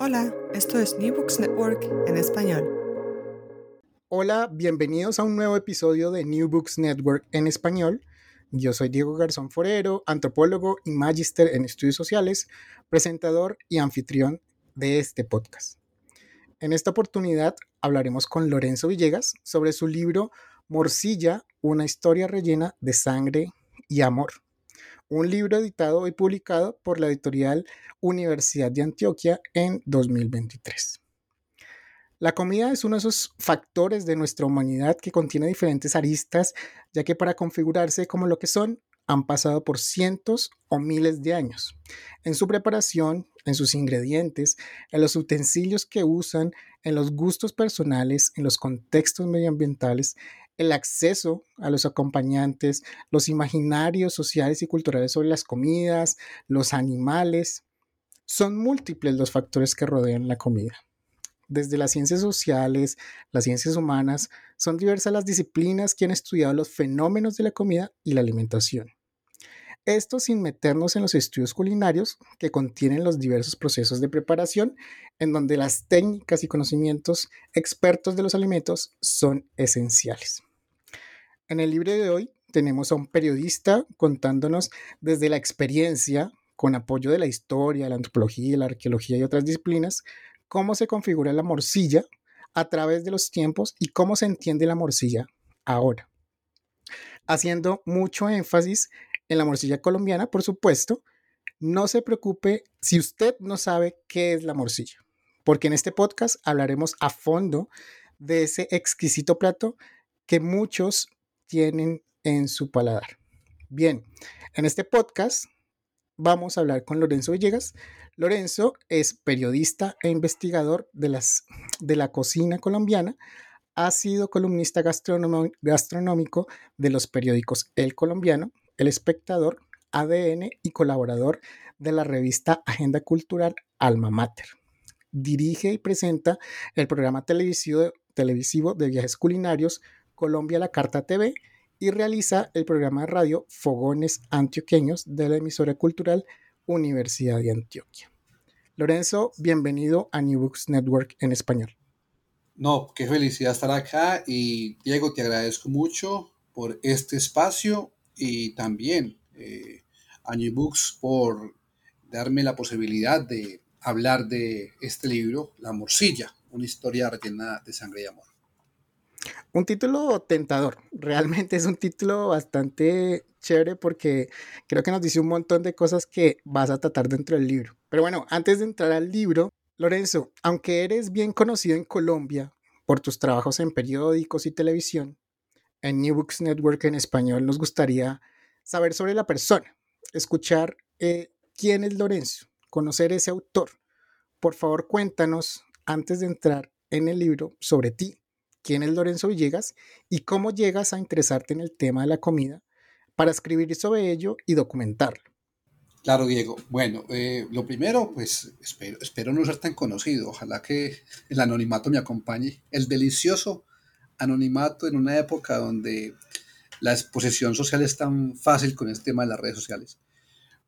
Hola, esto es New Books Network en español. Hola, bienvenidos a un nuevo episodio de New Books Network en español. Yo soy Diego Garzón Forero, antropólogo y magíster en estudios sociales, presentador y anfitrión de este podcast. En esta oportunidad hablaremos con Lorenzo Villegas sobre su libro Morcilla, una historia rellena de sangre y amor un libro editado y publicado por la editorial Universidad de Antioquia en 2023. La comida es uno de esos factores de nuestra humanidad que contiene diferentes aristas, ya que para configurarse como lo que son, han pasado por cientos o miles de años. En su preparación, en sus ingredientes, en los utensilios que usan, en los gustos personales, en los contextos medioambientales, el acceso a los acompañantes, los imaginarios sociales y culturales sobre las comidas, los animales. Son múltiples los factores que rodean la comida. Desde las ciencias sociales, las ciencias humanas, son diversas las disciplinas que han estudiado los fenómenos de la comida y la alimentación. Esto sin meternos en los estudios culinarios que contienen los diversos procesos de preparación, en donde las técnicas y conocimientos expertos de los alimentos son esenciales. En el libro de hoy tenemos a un periodista contándonos desde la experiencia, con apoyo de la historia, la antropología, la arqueología y otras disciplinas, cómo se configura la morcilla a través de los tiempos y cómo se entiende la morcilla ahora. Haciendo mucho énfasis en la morcilla colombiana, por supuesto, no se preocupe si usted no sabe qué es la morcilla, porque en este podcast hablaremos a fondo de ese exquisito plato que muchos tienen en su paladar. Bien, en este podcast vamos a hablar con Lorenzo Villegas. Lorenzo es periodista e investigador de, las, de la cocina colombiana. Ha sido columnista gastronómico de los periódicos El Colombiano, El Espectador, ADN y colaborador de la revista Agenda Cultural Alma Mater. Dirige y presenta el programa televisivo, televisivo de viajes culinarios Colombia La Carta TV y realiza el programa de radio Fogones Antioqueños de la emisora cultural Universidad de Antioquia. Lorenzo, bienvenido a New Books Network en español. No, qué felicidad estar acá y Diego, te agradezco mucho por este espacio y también eh, a New Books por darme la posibilidad de hablar de este libro, La Morcilla, una historia rellena de sangre y amor. Un título tentador, realmente es un título bastante chévere porque creo que nos dice un montón de cosas que vas a tratar dentro del libro. Pero bueno, antes de entrar al libro, Lorenzo, aunque eres bien conocido en Colombia por tus trabajos en periódicos y televisión, en New Books Network en español nos gustaría saber sobre la persona, escuchar eh, quién es Lorenzo, conocer ese autor. Por favor, cuéntanos, antes de entrar en el libro, sobre ti, quién es Lorenzo Villegas y cómo llegas a interesarte en el tema de la comida para escribir sobre ello y documentarlo. Claro, Diego. Bueno, eh, lo primero, pues espero, espero no ser tan conocido. Ojalá que el anonimato me acompañe. El delicioso anonimato en una época donde la exposición social es tan fácil con este tema de las redes sociales.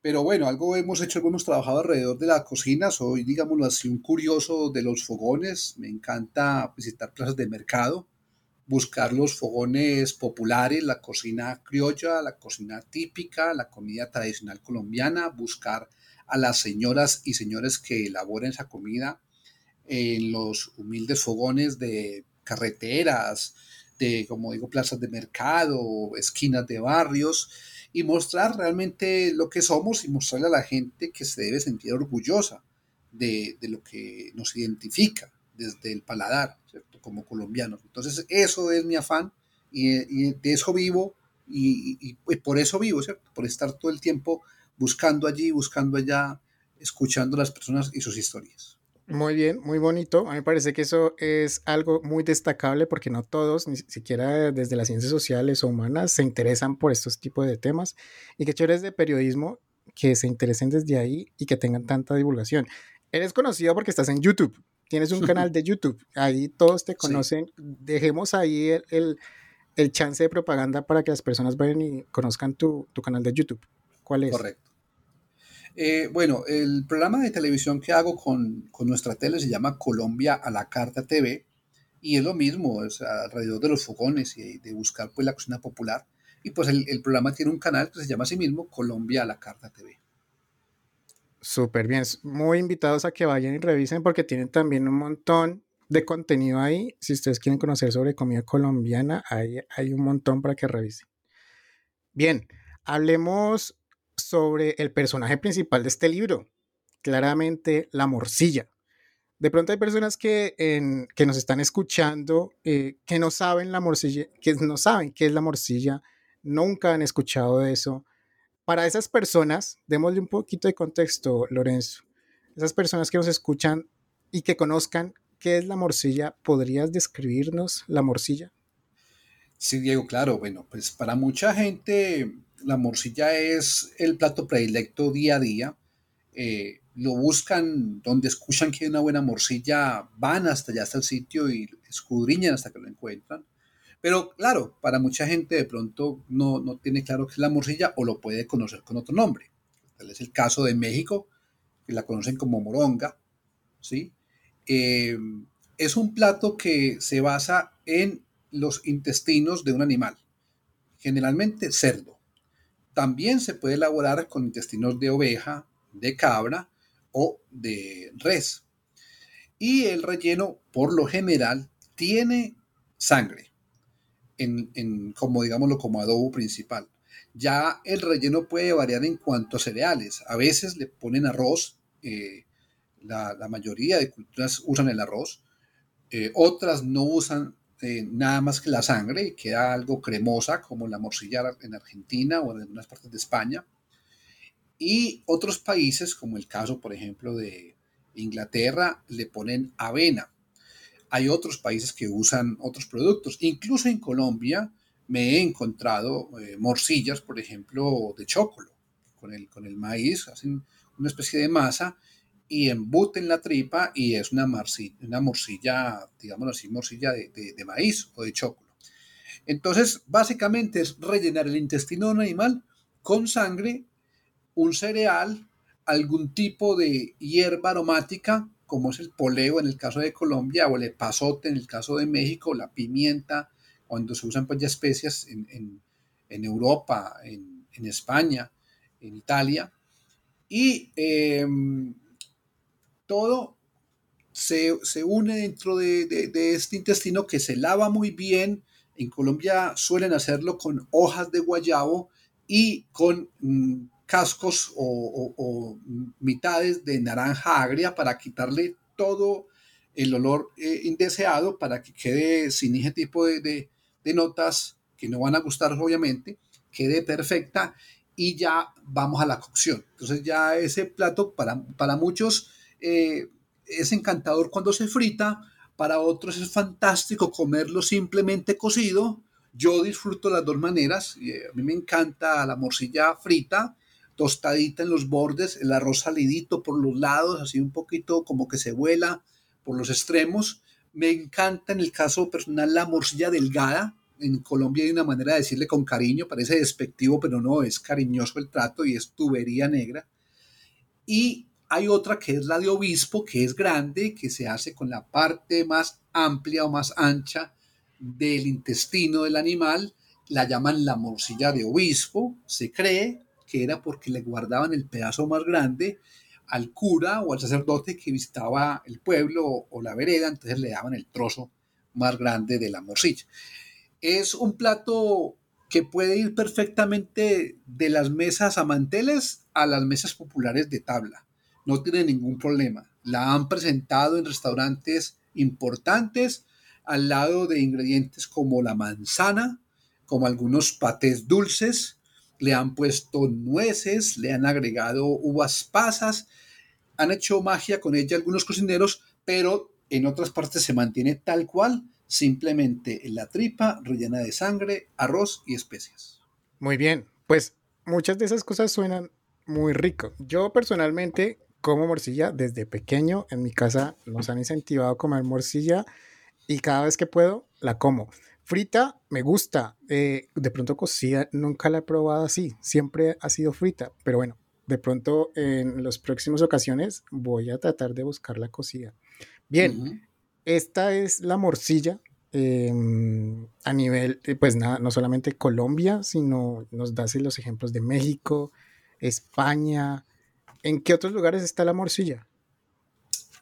Pero bueno, algo hemos hecho, hemos trabajado alrededor de la cocina. Soy, digámoslo así, un curioso de los fogones. Me encanta visitar plazas de mercado, buscar los fogones populares, la cocina criolla, la cocina típica, la comida tradicional colombiana, buscar a las señoras y señores que elaboren esa comida en los humildes fogones de carreteras, de, como digo, plazas de mercado, esquinas de barrios y mostrar realmente lo que somos y mostrarle a la gente que se debe sentir orgullosa de, lo que nos identifica desde el paladar, ¿cierto? Como colombianos. Entonces, eso es mi afán y, de eso vivo y, por eso vivo, ¿cierto? Por estar todo el tiempo buscando allí, buscando allá, escuchando a las personas y sus historias. Muy bien, muy bonito. A mí me parece que eso es algo muy destacable porque no todos, ni siquiera desde las ciencias sociales o humanas, se interesan por estos tipos de temas. Y que eres de periodismo que se interesen desde ahí y que tengan tanta divulgación. Eres conocido porque estás en YouTube. Tienes un canal de YouTube. Ahí todos te conocen. Dejemos ahí el, el, chance de propaganda para que las personas vayan y conozcan tu, tu canal de YouTube. ¿Cuál es? Correcto. Eh, bueno, el programa de televisión que hago con, con, nuestra tele se llama Colombia a la Carta TV y es lo mismo, es alrededor de los fogones y de buscar pues la cocina popular. Y pues el, el programa tiene un canal que se llama así mismo Colombia a la Carta TV. Súper bien, muy invitados a que vayan y revisen porque tienen también un montón de contenido ahí. Si ustedes quieren conocer sobre comida colombiana, hay, hay un montón para que revisen. Bien, hablemos sobre el personaje principal de este libro, claramente la morcilla. De pronto hay personas que, que nos están escuchando eh, que no saben la morcilla, que no saben qué es la morcilla, nunca han escuchado de eso. Para esas personas, démosle un poquito de contexto, Lorenzo. Esas personas que nos escuchan y que conozcan qué es la morcilla, ¿podrías describirnos la morcilla? Sí, Diego, claro. Bueno, pues para mucha gente la morcilla es el plato predilecto día a día. Eh, lo buscan donde escuchan que hay una buena morcilla, van hasta allá, hasta el sitio y escudriñan hasta que lo encuentran. Pero claro, para mucha gente de pronto no, no tiene claro qué es la morcilla o lo puede conocer con otro nombre. Tal es el caso de México, que la conocen como moronga, ¿sí? Eh, es un plato que se basa en los intestinos de un animal, generalmente cerdo. También se puede elaborar con intestinos de oveja, de cabra o de res. Y el relleno, por lo general, tiene sangre, como digámoslo, como adobo principal. Ya el relleno puede variar en cuanto a cereales. A veces le ponen arroz, eh, la, mayoría de culturas usan el arroz, eh, otras no usan eh, nada más que la sangre y queda algo cremosa como la morcilla en Argentina o en algunas partes de España. Y otros países, como el caso, por ejemplo, de Inglaterra, le ponen avena. Hay otros países que usan otros productos. Incluso en Colombia me he encontrado eh, morcillas, por ejemplo, de chocolo. Con el, con el maíz hacen una especie de masa y embuten la tripa y es una, morcilla, una morcilla digámoslo así, morcilla de, de, maíz o de chocolo. Entonces, básicamente es rellenar el intestino de un animal con sangre, un cereal, algún tipo de hierba aromática, como es el poleo en el caso de Colombia, o el epazote en el caso de México, la pimienta, cuando se usan pues ya especias en, en, en Europa, en, en, España, en Italia. Y eh, todo se, une dentro de, este intestino que se lava muy bien. En Colombia suelen hacerlo con hojas de guayabo y con mm, cascos o, mitades de naranja agria para quitarle todo el olor eh, indeseado para que quede sin ese tipo de, notas que no van a gustar obviamente, quede perfecta y ya vamos a la cocción. Entonces ya ese plato para, para muchos eh, es encantador cuando se frita, para otros es fantástico comerlo simplemente cocido. Yo disfruto las dos maneras. Eh, a mí me encanta la morcilla frita, tostadita en los bordes, el arroz salidito por los lados, así un poquito como que se vuela por los extremos. Me encanta en el caso personal la morcilla delgada. En Colombia hay una manera de decirle con cariño, parece despectivo, pero no, es cariñoso el trato y es tubería negra. Y hay otra que es la de obispo, que es grande, que se hace con la parte más amplia o más ancha del intestino del animal. La llaman la morcilla de obispo. Se cree que era porque le guardaban el pedazo más grande al cura o al sacerdote que visitaba el pueblo o, la vereda, entonces le daban el trozo más grande de la morcilla. Es un plato que puede ir perfectamente de las mesas a manteles a las mesas populares de tabla no tiene ningún problema. La han presentado en restaurantes importantes al lado de ingredientes como la manzana, como algunos patés dulces, le han puesto nueces, le han agregado uvas pasas, han hecho magia con ella algunos cocineros, pero en otras partes se mantiene tal cual, simplemente la tripa rellena de sangre, arroz y especias. Muy bien, pues muchas de esas cosas suenan muy rico. Yo personalmente como morcilla desde pequeño. En mi casa nos han incentivado a comer morcilla y cada vez que puedo la como. Frita me gusta, eh, de pronto cocida nunca la he probado así, siempre ha sido frita, pero bueno, de pronto en las próximas ocasiones voy a tratar de buscar la cocida. Bien, esta es la morcilla em, a nivel, pues nada, no solamente Colombia, sino nos da los ejemplos de México, España. ¿En qué otros lugares está la morcilla?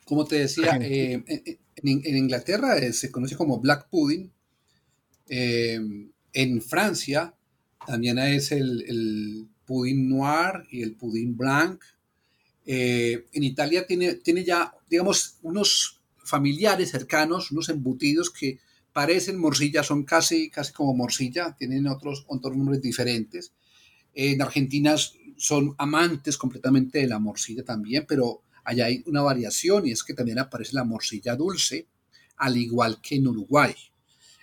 Como te decía, eh, en, Inglaterra eh, se conoce como black pudding. Em, en Francia también es el, el, pudding noir y el pudding blanc. Eh, en Italia tiene, tiene ya, digamos, unos familiares cercanos, unos embutidos que parecen morcilla, son casi, casi como morcilla, tienen otros, otros nombres diferentes. En Argentina son amantes completamente de la morcilla también, pero allá hay una variación y es que también aparece la morcilla dulce, al igual que en Uruguay.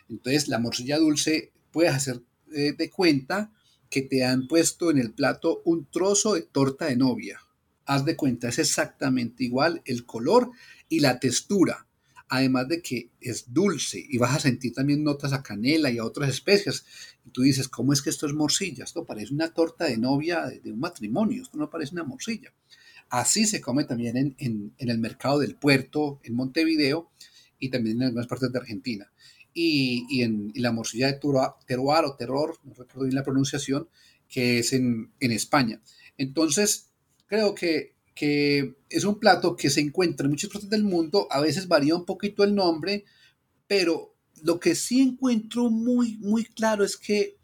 Entonces, la morcilla dulce puedes hacer eh, de cuenta que te han puesto en el plato un trozo de torta de novia. Haz de cuenta, es exactamente igual el color y la textura. Además de que es dulce y vas a sentir también notas a canela y a otras especias. Y tú dices, ¿cómo es que esto es morcilla? Esto parece una torta de novia de, un matrimonio, esto no parece una morcilla. Así se come también en, el mercado del puerto, en Montevideo y también en algunas partes de Argentina. Y, en, la morcilla de terroir o terror, no recuerdo bien la pronunciación, que es en, España. Entonces, creo que, que, es un plato que se encuentra en muchas partes del mundo, a veces varía un poquito el nombre, pero lo que sí encuentro muy, muy claro es que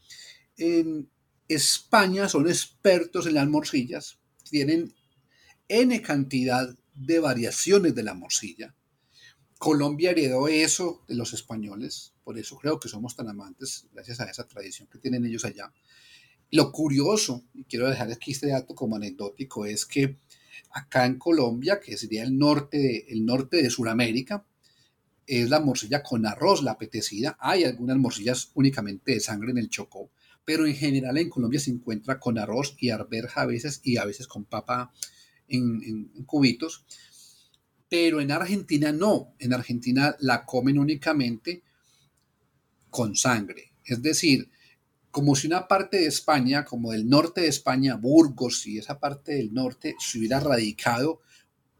en España son expertos en las morcillas, tienen N cantidad de variaciones de la morcilla. Colombia heredó eso de los españoles, por eso creo que somos tan amantes, gracias a esa tradición que tienen ellos allá. Lo curioso, y quiero dejar aquí este dato como anecdótico, es que acá en Colombia, que sería el norte de, el norte de Sudamérica, es la morcilla con arroz, la apetecida. Hay algunas morcillas únicamente de sangre en el Chocó, pero en general en Colombia se encuentra con arroz y arberja a veces y a veces con papa en, cubitos, pero en Argentina no, en Argentina la comen únicamente con sangre, es decir, como si una parte de España, como del norte de España, Burgos y esa parte del norte, se hubiera radicado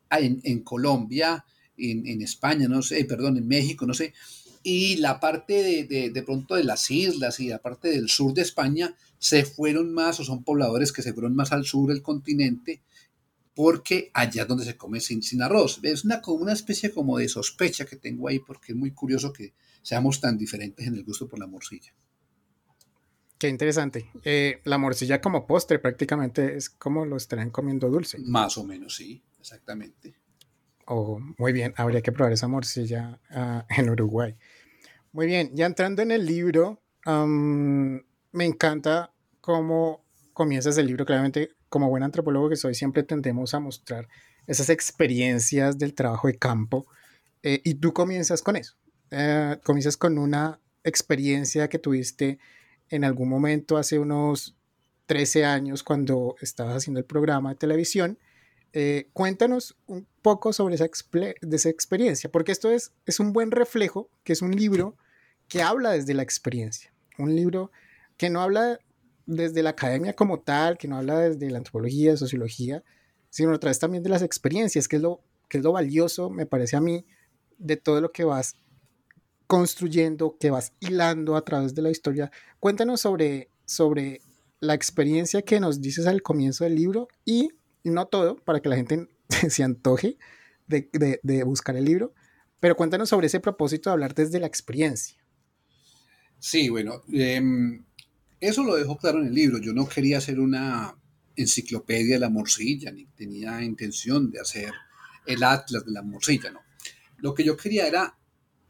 en, Colombia, en, España, no sé, perdón, en México, no sé, y la parte de, pronto de las islas y la parte del sur de España se fueron más, o son pobladores que se fueron más al sur del continente, porque allá es donde se come sin, arroz. Es una especie como de sospecha que tengo ahí porque es muy curioso que seamos tan diferentes en el gusto por la morcilla. Qué interesante. Eh, la morcilla como postre prácticamente es como lo estarán comiendo dulce. Más o menos, sí, exactamente. Oh, muy bien, habría que probar esa morcilla ah, en Uruguay. Muy bien, ya entrando en el libro, me encanta cómo comienzas el libro, claramente como buen antropólogo que soy, siempre tendemos a mostrar esas experiencias del trabajo de campo eh, y tú comienzas con eso. Eh, comienzas con una experiencia que tuviste en algún momento hace unos 13 años cuando estabas haciendo el programa de televisión. Eh, cuéntanos un poco sobre esa, de esa experiencia, porque esto es, es un buen reflejo, que es un libro que habla desde la experiencia, un libro que no habla desde la academia como tal, que no habla desde la antropología, sociología, sino a través también de las experiencias, que es lo, que es lo valioso, me parece a mí, de todo lo que vas construyendo, que vas hilando a través de la historia. Cuéntanos sobre, sobre la experiencia que nos dices al comienzo del libro y no todo, para que la gente se antoje de, de, buscar el libro, pero cuéntanos sobre ese propósito de hablar desde la experiencia. Sí, bueno, em, eso lo dejo claro en el libro. Yo no quería hacer una enciclopedia de la morcilla, ni tenía intención de hacer el atlas de la morcilla, no. Lo que yo quería era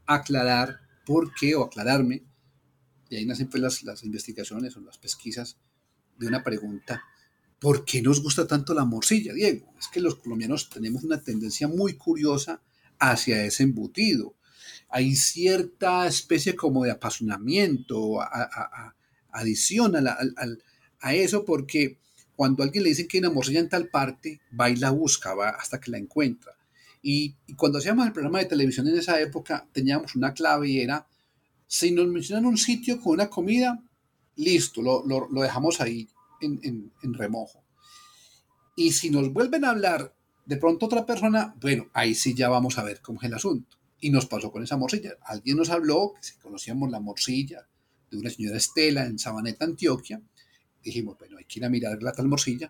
aclarar por qué, o aclararme, y ahí nacen pues las, las investigaciones o las pesquisas de una pregunta, ¿por qué nos gusta tanto la morcilla, Diego? Es que los colombianos tenemos una tendencia muy curiosa hacia ese embutido. Hay cierta especie como de apasionamiento a, adiciona a, eso porque cuando a alguien le dicen que hay una morcilla en tal parte, va y la busca, va hasta que la encuentra. Y, cuando hacíamos el programa de televisión en esa época, teníamos una clave y era, si nos mencionan un sitio con una comida, listo, lo, dejamos ahí en, remojo. Y si nos vuelven a hablar de pronto otra persona, bueno, ahí sí ya vamos a ver cómo es el asunto. Y nos pasó con esa morcilla. Alguien nos habló, que si conocíamos la morcilla de una señora Estela en Sabaneta, Antioquia. Dijimos, bueno, hay que ir a mirar la tal morcilla.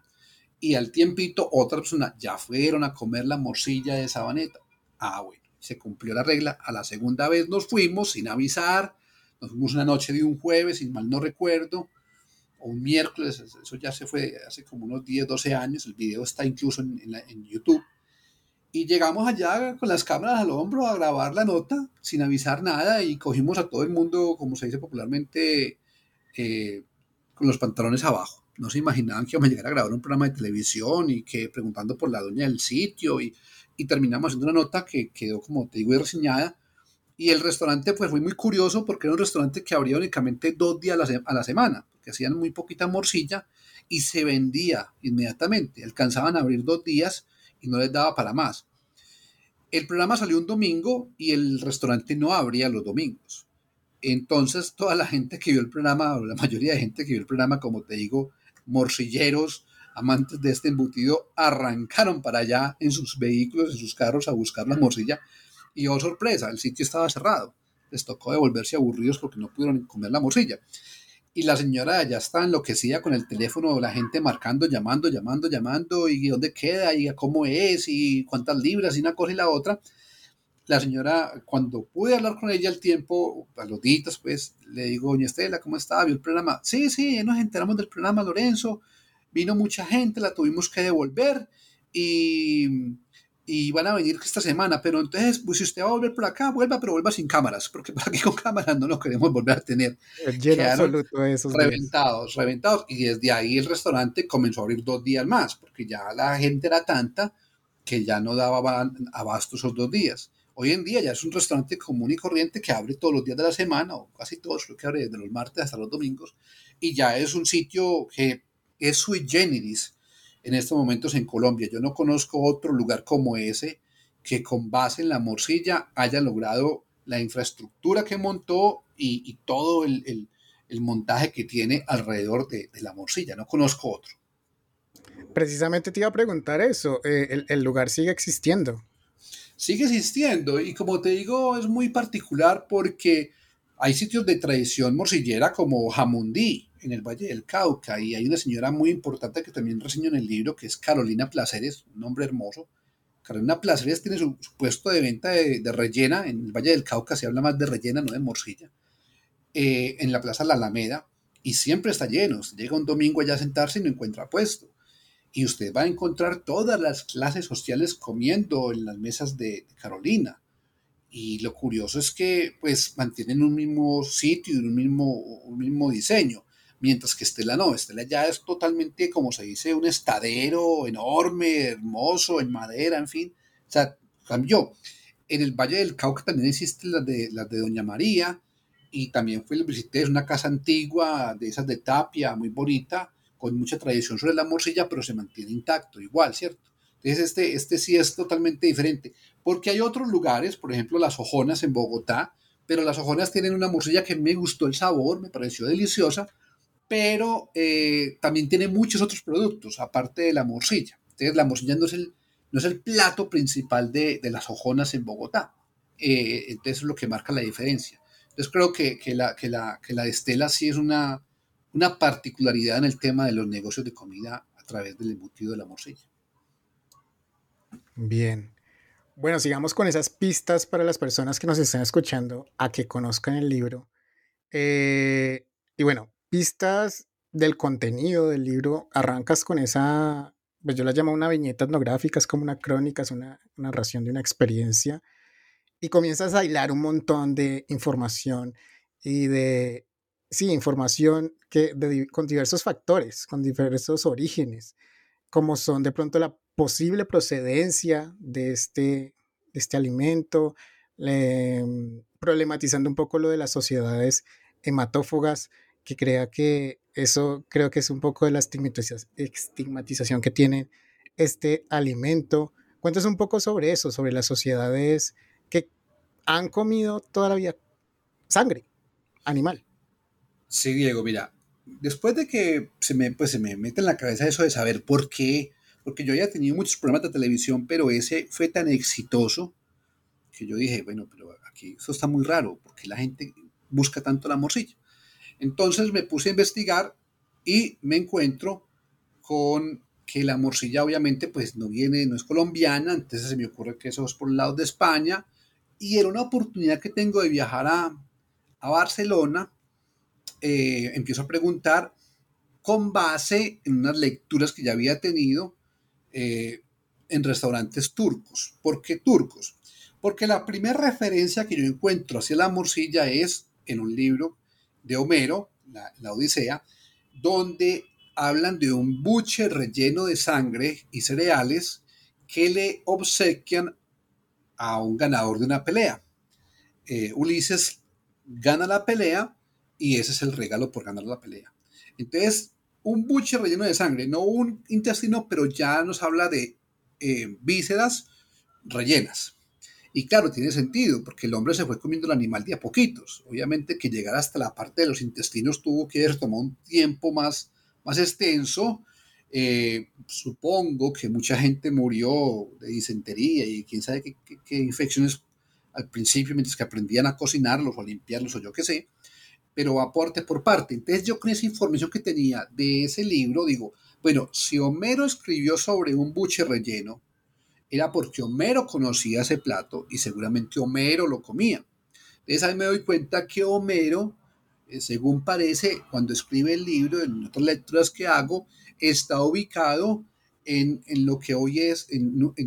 Y al tiempito, otra persona, ya fueron a comer la morcilla de Sabaneta. Ah, bueno, se cumplió la regla. A la segunda vez nos fuimos sin avisar. Nos fuimos una noche de un jueves, sin mal no recuerdo, o un miércoles. Eso ya se fue hace como unos 10, 12 años. El video está incluso en, YouTube y llegamos allá con las cámaras al hombro a grabar la nota sin avisar nada y cogimos a todo el mundo, como se dice popularmente, eh, con los pantalones abajo. No se imaginaban que íbamos a llegar a grabar un programa de televisión y que preguntando por la dueña del sitio y, y terminamos haciendo una nota que quedó, como te digo, reseñada. Y el restaurante pues fue muy curioso porque era un restaurante que abría únicamente dos días a la, a la semana, porque hacían muy poquita morcilla y se vendía inmediatamente. Alcanzaban a abrir dos días y no les daba para más. El programa salió un domingo y el restaurante no abría los domingos. Entonces toda la gente que vio el programa, o la mayoría de gente que vio el programa, como te digo, morcilleros, amantes de este embutido, arrancaron para allá en sus vehículos, en sus carros a buscar la morcilla. Y oh sorpresa, el sitio estaba cerrado. Les tocó devolverse aburridos porque no pudieron comer la morcilla y la señora ya está enloquecida con el teléfono, la gente marcando, llamando, llamando, llamando, y dónde queda, y cómo es, y cuántas libras, y una cosa y la otra. La señora, cuando pude hablar con ella al tiempo, a los días, pues, le digo, doña Estela, ¿cómo está? ¿Vio el programa? Sí, sí, nos enteramos del programa, Lorenzo. Vino mucha gente, la tuvimos que devolver, y y van a venir esta semana, pero entonces, pues si usted va a volver por acá, vuelva, pero vuelva sin cámaras, porque por aquí con cámaras no lo queremos volver a tener. Lleno absoluto esos Reventados, reventados. Y desde ahí el restaurante comenzó a abrir dos días más, porque ya la gente era tanta que ya no daba abasto esos dos días. Hoy en día ya es un restaurante común y corriente que abre todos los días de la semana, o casi todos, creo que abre desde los martes hasta los domingos, y ya es un sitio que es sui generis en estos momentos en Colombia. Yo no conozco otro lugar como ese que con base en la morcilla haya logrado la infraestructura que montó y, todo el, montaje que tiene alrededor de, la morcilla. No conozco otro. Precisamente te iba a preguntar eso. Eh, el, lugar sigue existiendo. Sigue existiendo y como te digo es muy particular porque hay sitios de tradición morcillera como Jamundí, en el Valle del Cauca y hay una señora muy importante que también reseño en el libro que es Carolina Placeres, un nombre hermoso. Carolina Placeres tiene su, puesto de venta de, rellena, en el Valle del Cauca se habla más de rellena, no de morcilla, eh, en la Plaza La Alameda y siempre está lleno. llega un domingo allá a sentarse y no encuentra puesto. Y usted va a encontrar todas las clases sociales comiendo en las mesas de, Carolina. Y lo curioso es que pues mantienen un mismo sitio y un mismo, un mismo diseño mientras que Estela no, Estela ya es totalmente, como se dice, un estadero enorme, hermoso, en madera, en fin, o sea, cambió. En el Valle del Cauca también existen las de, las de Doña María, y también fui, visité, es una casa antigua, de esas de tapia, muy bonita, con mucha tradición sobre la morcilla, pero se mantiene intacto, igual, ¿cierto? Entonces este, este sí es totalmente diferente, porque hay otros lugares, por ejemplo las Ojonas en Bogotá, pero las Ojonas tienen una morcilla que me gustó el sabor, me pareció deliciosa, pero eh, también tiene muchos otros productos, aparte de la morcilla. Entonces, la morcilla no es el, no es el plato principal de, de las hojonas en Bogotá. Eh, entonces, es lo que marca la diferencia. Entonces, creo que, que, la, que, la, que la Estela sí es una, una particularidad en el tema de los negocios de comida a través del embutido de la morcilla. Bien. Bueno, sigamos con esas pistas para las personas que nos están escuchando a que conozcan el libro. Eh, y bueno, pistas del contenido del libro, arrancas con esa, pues yo la llamo una viñeta etnográfica, es como una crónica, es una narración de una experiencia, y comienzas a hilar un montón de información y de, sí, información que con diversos factores, con diversos orígenes, como son de pronto la posible procedencia de este, este alimento, problematizando un poco lo de las sociedades hematófagas, que crea que eso creo que es un poco de la estigmatización que tiene este alimento. Cuéntanos un poco sobre eso, sobre las sociedades que han comido toda la vida sangre animal. Sí, Diego, mira, después de que se me, pues, se me mete en la cabeza eso de saber por qué, porque yo había tenido muchos programas de televisión, pero ese fue tan exitoso que yo dije, bueno, pero aquí eso está muy raro, porque la gente busca tanto la morcilla. Entonces me puse a investigar y me encuentro con que la morcilla obviamente pues no viene, no es colombiana, entonces se me ocurre que eso es por el lado de España y era una oportunidad que tengo de viajar a, a Barcelona, eh, empiezo a preguntar con base en unas lecturas que ya había tenido eh, en restaurantes turcos. ¿Por qué turcos? Porque la primera referencia que yo encuentro hacia la morcilla es en un libro de Homero, la, Odisea, donde hablan de un buche relleno de sangre y cereales que le obsequian a un ganador de una pelea. Eh, Ulises gana la pelea y ese es el regalo por ganar la pelea. Entonces, un buche relleno de sangre, no un intestino, pero ya nos habla de eh, vísceras rellenas. Y claro, tiene sentido, porque el hombre se fue comiendo el animal de a poquitos. Obviamente que llegar hasta la parte de los intestinos tuvo que tomar un tiempo más, más extenso. Eh, supongo que mucha gente murió de disentería y quién sabe qué, infecciones al principio, mientras que aprendían a cocinarlos o limpiarlos o yo qué sé, pero aporte por parte. Entonces yo con esa información que tenía de ese libro digo, bueno, si Homero escribió sobre un buche relleno, era porque Homero conocía ese plato y seguramente Homero lo comía. Entonces ahí me doy cuenta que Homero, eh, según parece, cuando escribe el libro, en otras lecturas que hago, está ubicado en, lo que hoy es, en,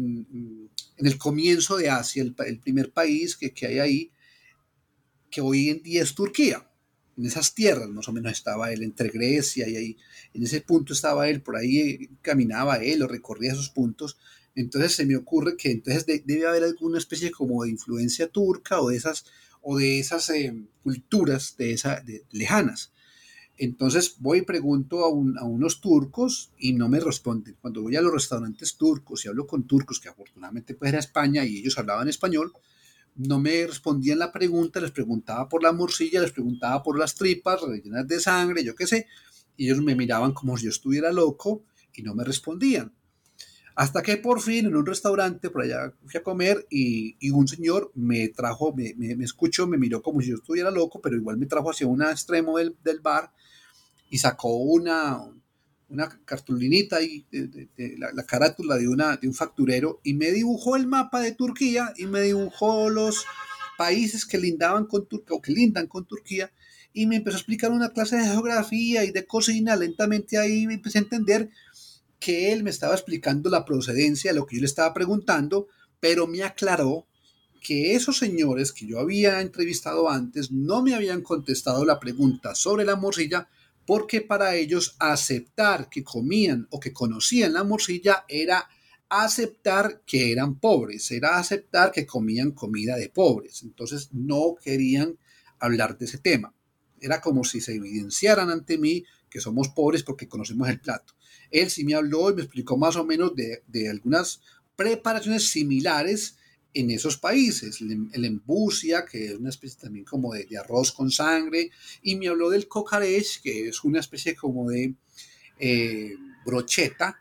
el comienzo de Asia, el, primer país que, que hay ahí, que hoy en día es Turquía en esas tierras, más o menos estaba él entre Grecia y ahí, en ese punto estaba él, por ahí eh, caminaba él o recorría esos puntos, entonces se me ocurre que entonces debe haber alguna especie como de influencia turca o de esas, o de esas eh, culturas de esa, lejanas. Entonces voy y pregunto a, a, unos turcos y no me responden. Cuando voy a los restaurantes turcos y hablo con turcos, que afortunadamente pues era España y ellos hablaban español, no me respondían la pregunta, les preguntaba por la morcilla, les preguntaba por las tripas rellenas de sangre, yo qué sé, y ellos me miraban como si yo estuviera loco y no me respondían. Hasta que por fin en un restaurante por allá fui a comer y, un señor me trajo, me, me, escuchó, me miró como si yo estuviera loco, pero igual me trajo hacia un extremo del, bar y sacó una, una cartulinita ahí, la, carátula de, una, de un facturero y me dibujó el mapa de Turquía y me dibujó los países que lindaban con Turquía o que lindan con Turquía y me empezó a explicar una clase de geografía y de cocina lentamente ahí me empecé a entender que él me estaba explicando la procedencia de lo que yo le estaba preguntando, pero me aclaró que esos señores que yo había entrevistado antes no me habían contestado la pregunta sobre la morcilla, porque para ellos aceptar que comían o que conocían la morcilla era aceptar que eran pobres, era aceptar que comían comida de pobres. Entonces no querían hablar de ese tema. Era como si se evidenciaran ante mí que somos pobres porque conocemos el plato. Él sí me habló y me explicó más o menos de, algunas preparaciones similares en esos países. El, embusia, que es una especie también como de, arroz con sangre, y me habló del cocaresh, que es una especie como de eh, brocheta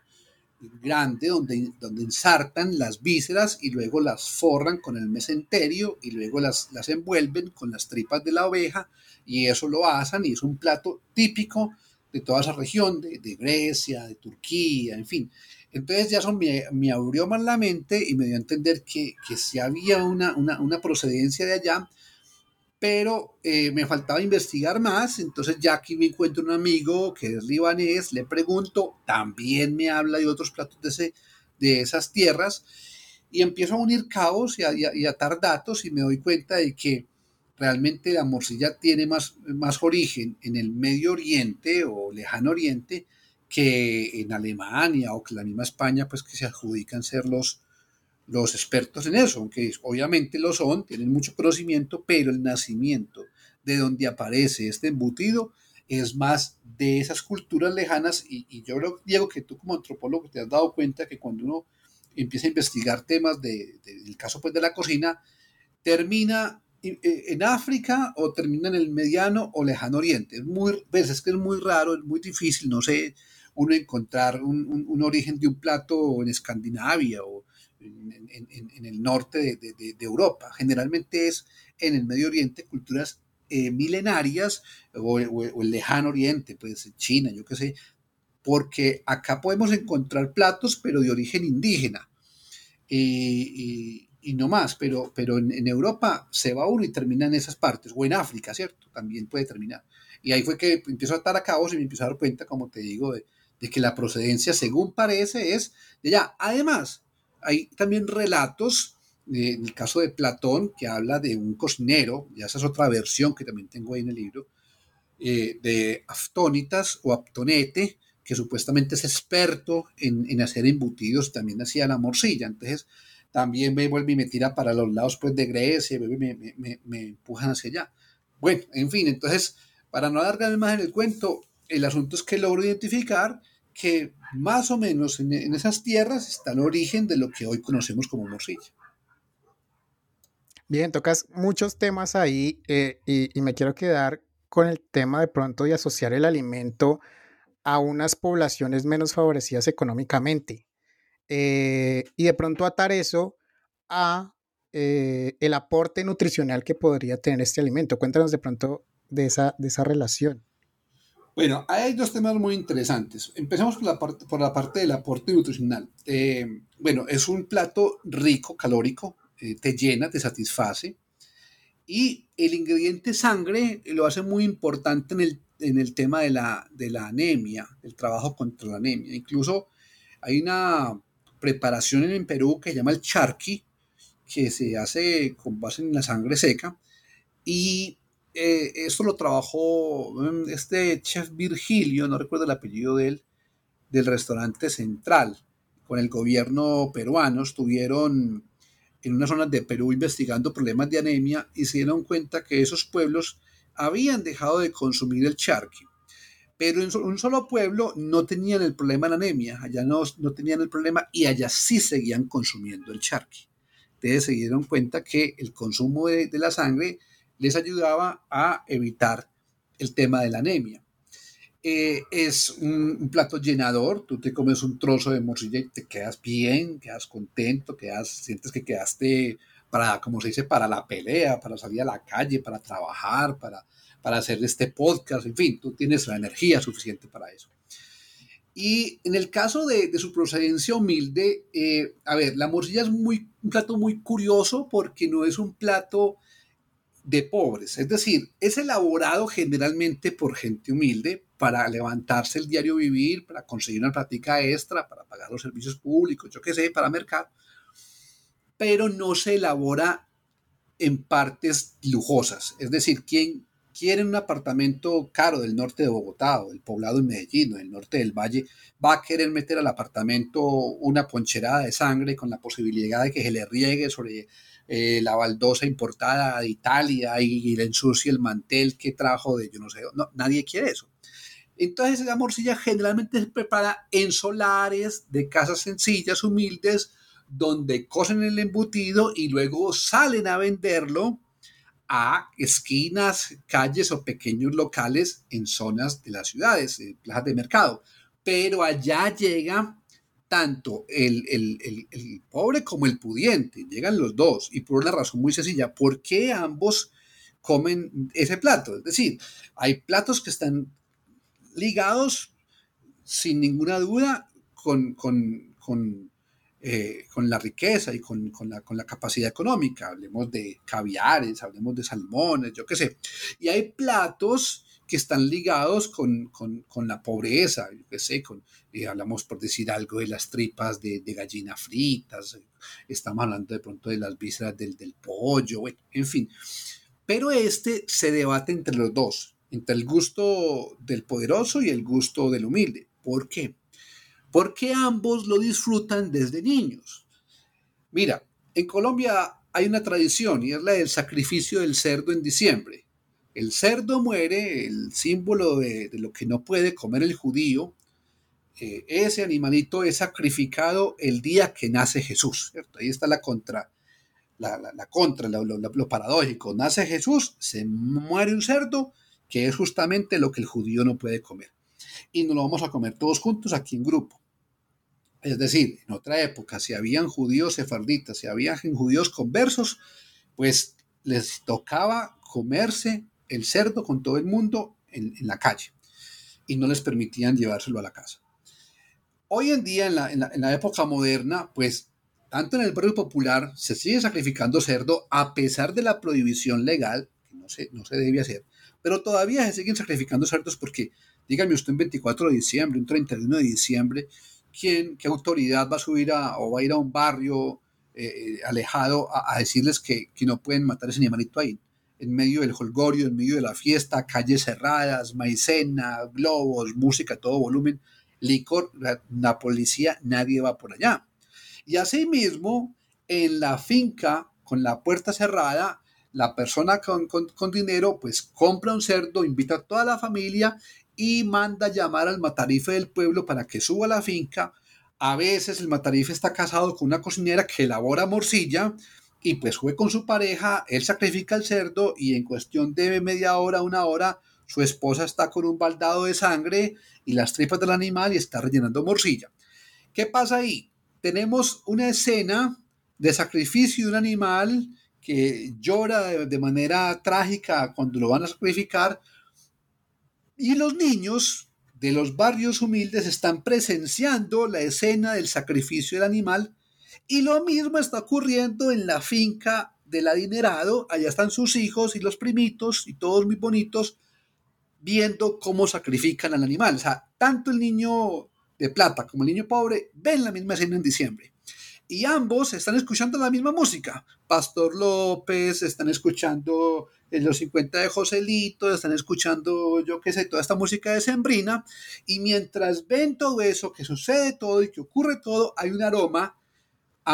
grande donde, donde ensartan las vísceras y luego las forran con el mesenterio y luego las, las envuelven con las tripas de la oveja y eso lo asan y es un plato típico de toda esa región, de, Grecia, de Turquía, en fin. Entonces ya eso me, abrió más la mente y me dio a entender que, que sí había una, una, procedencia de allá, pero eh, me faltaba investigar más, entonces ya aquí me encuentro un amigo que es libanés, le pregunto, también me habla de otros platos de, ese, de esas tierras, y empiezo a unir cabos y a, y a atar datos y me doy cuenta de que realmente la morcilla tiene más, más origen en el Medio Oriente o Lejano Oriente que en Alemania o que la misma España, pues que se adjudican ser los, los expertos en eso, aunque obviamente lo son, tienen mucho conocimiento, pero el nacimiento de donde aparece este embutido es más de esas culturas lejanas y, yo creo, Diego, que tú como antropólogo te has dado cuenta que cuando uno empieza a investigar temas de, del caso pues de la cocina, termina en África o termina en el mediano o lejano oriente. Es muy, ves, es que es muy raro, es muy difícil, no sé, uno encontrar un, origen de un plato en Escandinavia o en, el norte de, Europa. Generalmente es en el Medio Oriente culturas eh, milenarias o, el lejano Oriente, pues China, yo qué sé, porque acá podemos encontrar platos, pero de origen indígena. y, no más, pero, pero en, Europa se va uno y termina en esas partes, o en África, ¿cierto? También puede terminar. Y ahí fue que empiezo a atar a cabos y me empiezo a dar cuenta, como te digo, de, que la procedencia, según parece, es de allá. Además, hay también relatos, eh, en el caso de Platón, que habla de un cocinero, ya esa es otra versión que también tengo ahí en el libro, eh, de Aftónitas o Aptonete, que supuestamente es experto en, hacer embutidos, también hacía la morcilla. Entonces, también me vuelve y me tira para los lados pues, de Grecia, me, me, me empujan hacia allá. Bueno, en fin, entonces para no alargarme más en el cuento, el asunto es que logro identificar que más o menos en, esas tierras está el origen de lo que hoy conocemos como morcilla. Bien, tocas muchos temas ahí eh, y, me quiero quedar con el tema de pronto de asociar el alimento a unas poblaciones menos favorecidas económicamente eh, y de pronto atar eso a eh, el aporte nutricional que podría tener este alimento. Cuéntanos de pronto de esa, de esa relación? Bueno, hay dos temas muy interesantes. Empecemos por la parte, por la parte del aporte nutricional. Eh, bueno, es un plato rico, calórico, eh, te llena, te satisface. Y el ingrediente sangre lo hace muy importante en el, en el tema de la, de la anemia, el trabajo contra la anemia. Incluso hay una preparación en Perú que se llama el charqui, que se hace con base en la sangre seca. Y eh, esto lo trabajó mm, este chef Virgilio, no recuerdo el apellido de él, del restaurante central, con el gobierno peruano, estuvieron en unas zonas de Perú investigando problemas de anemia y se dieron cuenta que esos pueblos habían dejado de consumir el charqui. Pero en un solo pueblo no tenían el problema de anemia, allá no, no tenían el problema y allá sí seguían consumiendo el charqui. Entonces se dieron cuenta que el consumo de la sangre les ayudaba a evitar el tema de la anemia. Eh, es un, plato llenador, tú te comes un trozo de morcilla y te quedas bien, quedas contento, quedas, sientes que quedaste para, como se dice, para la pelea, para salir a la calle, para trabajar, para, para hacer este podcast, en fin, tú tienes la energía suficiente para eso. Y en el caso de, su procedencia humilde, eh, a ver, la morcilla es muy, un plato muy curioso porque no es un plato de pobres, es decir, es elaborado generalmente por gente humilde para levantarse el diario vivir, para conseguir una práctica extra, para pagar los servicios públicos, yo qué sé, para mercado, pero no se elabora en partes lujosas, es decir, quien quiere un apartamento caro del norte de Bogotá o del poblado en Medellín o del norte del Valle, va a querer meter al apartamento una poncherada de sangre con la posibilidad de que se le riegue sobre eh, la baldosa importada de Italia y, le ensucie el mantel que trajo de yo no sé, nadie quiere eso. Entonces la morcilla generalmente se prepara en solares de casas sencillas, humildes, donde cosen el embutido y luego salen a venderlo a esquinas, calles o pequeños locales en zonas de las ciudades, en plazas de mercado. Pero allá llega tanto el, pobre como el pudiente, llegan los dos, y por una razón muy sencilla, ¿por qué ambos comen ese plato? Es decir, hay platos que están ligados sin ninguna duda con, eh, la riqueza y con, la, con, la, capacidad económica. Hablemos de caviares, hablemos de salmones, yo qué sé. Y hay platos que están ligados con, la pobreza, yo qué sé, con, eh, hablamos por decir algo de las tripas de, gallina fritas, estamos hablando de pronto de las vísceras del, pollo, en fin. Pero este se debate entre los dos, entre el gusto del poderoso y el gusto del humilde. ¿Por qué? Porque ambos lo disfrutan desde niños. Mira, en Colombia hay una tradición y es la del sacrificio del cerdo en diciembre. El cerdo muere, el símbolo de, lo que no puede comer el judío. Eh, ese animalito es sacrificado el día que nace Jesús. Ahí está la contra, la, contra, lo, paradójico. Nace Jesús, se muere un cerdo, que es justamente lo que el judío no puede comer. y nos lo vamos a comer todos juntos aquí en grupo. Es decir, en otra época, si habían judíos sefarditas, si habían judíos conversos, pues les tocaba comerse el cerdo con todo el mundo en, la calle y no les permitían llevárselo a la casa. Hoy en día, en la, en la época moderna, pues tanto en el barrio popular se sigue sacrificando cerdo a pesar de la prohibición legal, que no se, no se debe hacer, pero todavía se siguen sacrificando cerdos porque, dígame usted, un 24 de diciembre, un 31 de diciembre, ¿quién, qué autoridad va a subir a, o va a ir a un barrio eh, alejado a, decirles que, que, no pueden matar ese animalito ahí? En medio del holgorio, en medio de la fiesta, calles cerradas, maicena, globos, música todo volumen, licor, la policía, nadie va por allá. Y asimismo, en la finca, con la puerta cerrada, la persona con, dinero pues compra un cerdo, invita a toda la familia y manda llamar al matarife del pueblo para que suba a la finca. A veces el matarife está casado con una cocinera que elabora morcilla y pues fue con su pareja, él sacrifica el cerdo y en cuestión de media hora, una hora, su esposa está con un baldado de sangre y las tripas del animal y está rellenando morcilla. ¿Qué pasa ahí? tenemos una escena de sacrificio de un animal que llora de, manera trágica cuando lo van a sacrificar y los niños de los barrios humildes están presenciando la escena del sacrificio del animal y lo mismo está ocurriendo en la finca del adinerado, allá están sus hijos y los primitos y todos muy bonitos viendo cómo sacrifican al animal. O sea, tanto el niño de plata como el niño pobre ven la misma escena en diciembre. Y ambos están escuchando la misma música. Pastor López, están escuchando los 50 de Joselito, están escuchando, yo qué sé, toda esta música de Sembrina. Y mientras ven todo eso, que sucede todo y que ocurre todo, hay un aroma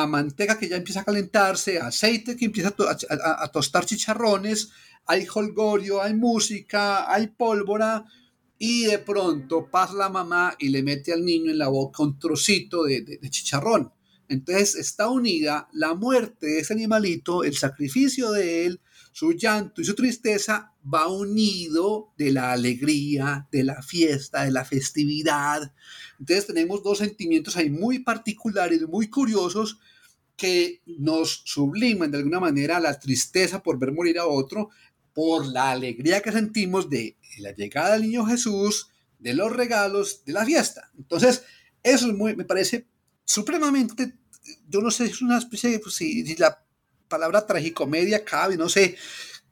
a manteca que ya empieza a calentarse, a aceite que empieza a, tostar chicharrones, hay holgorio, hay música, hay pólvora, y de pronto pasa la mamá y le mete al niño en la boca un trocito de, chicharrón. Entonces está unida la muerte de ese animalito, el sacrificio de él, su llanto y su tristeza va unido de la alegría, de la fiesta, de la festividad. Entonces tenemos dos sentimientos ahí muy particulares, muy curiosos, que nos subliman de alguna manera la tristeza por ver morir a otro por la alegría que sentimos de la llegada del niño Jesús, de los regalos, de la fiesta. Entonces, eso me parece supremamente, yo no sé, es una especie de, pues, si, la palabra tragicomedia cabe, no sé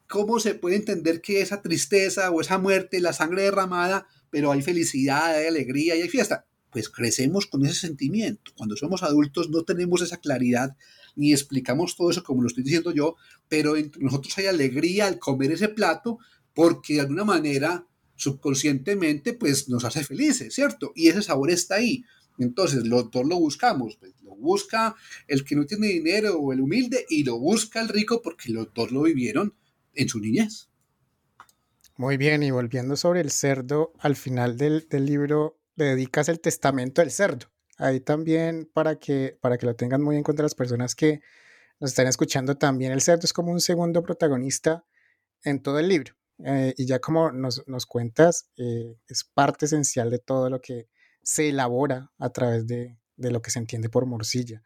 cómo se puede entender que esa tristeza o esa muerte, la sangre derramada, pero hay felicidad, hay alegría y hay fiesta. Pues crecemos con ese sentimiento. Cuando somos adultos no tenemos esa claridad ni explicamos todo eso como lo estoy diciendo yo, pero entre nosotros hay alegría al comer ese plato porque de alguna manera subconscientemente pues nos hace felices, ¿cierto? Y ese sabor está ahí. Entonces, los dos lo buscamos. Pues, lo busca el que no tiene dinero o el humilde y lo busca el rico porque los dos lo vivieron en su niñez. Muy bien, y volviendo sobre el cerdo, al final del, del libro le dedicas el testamento del cerdo ahí también para que, para que lo tengan muy en cuenta las personas que nos están escuchando también, el cerdo es como un segundo protagonista en todo el libro. Eh, y ya como nos, nos cuentas, eh, es parte esencial de todo lo que se elabora a través de, de, lo que se entiende por morcilla.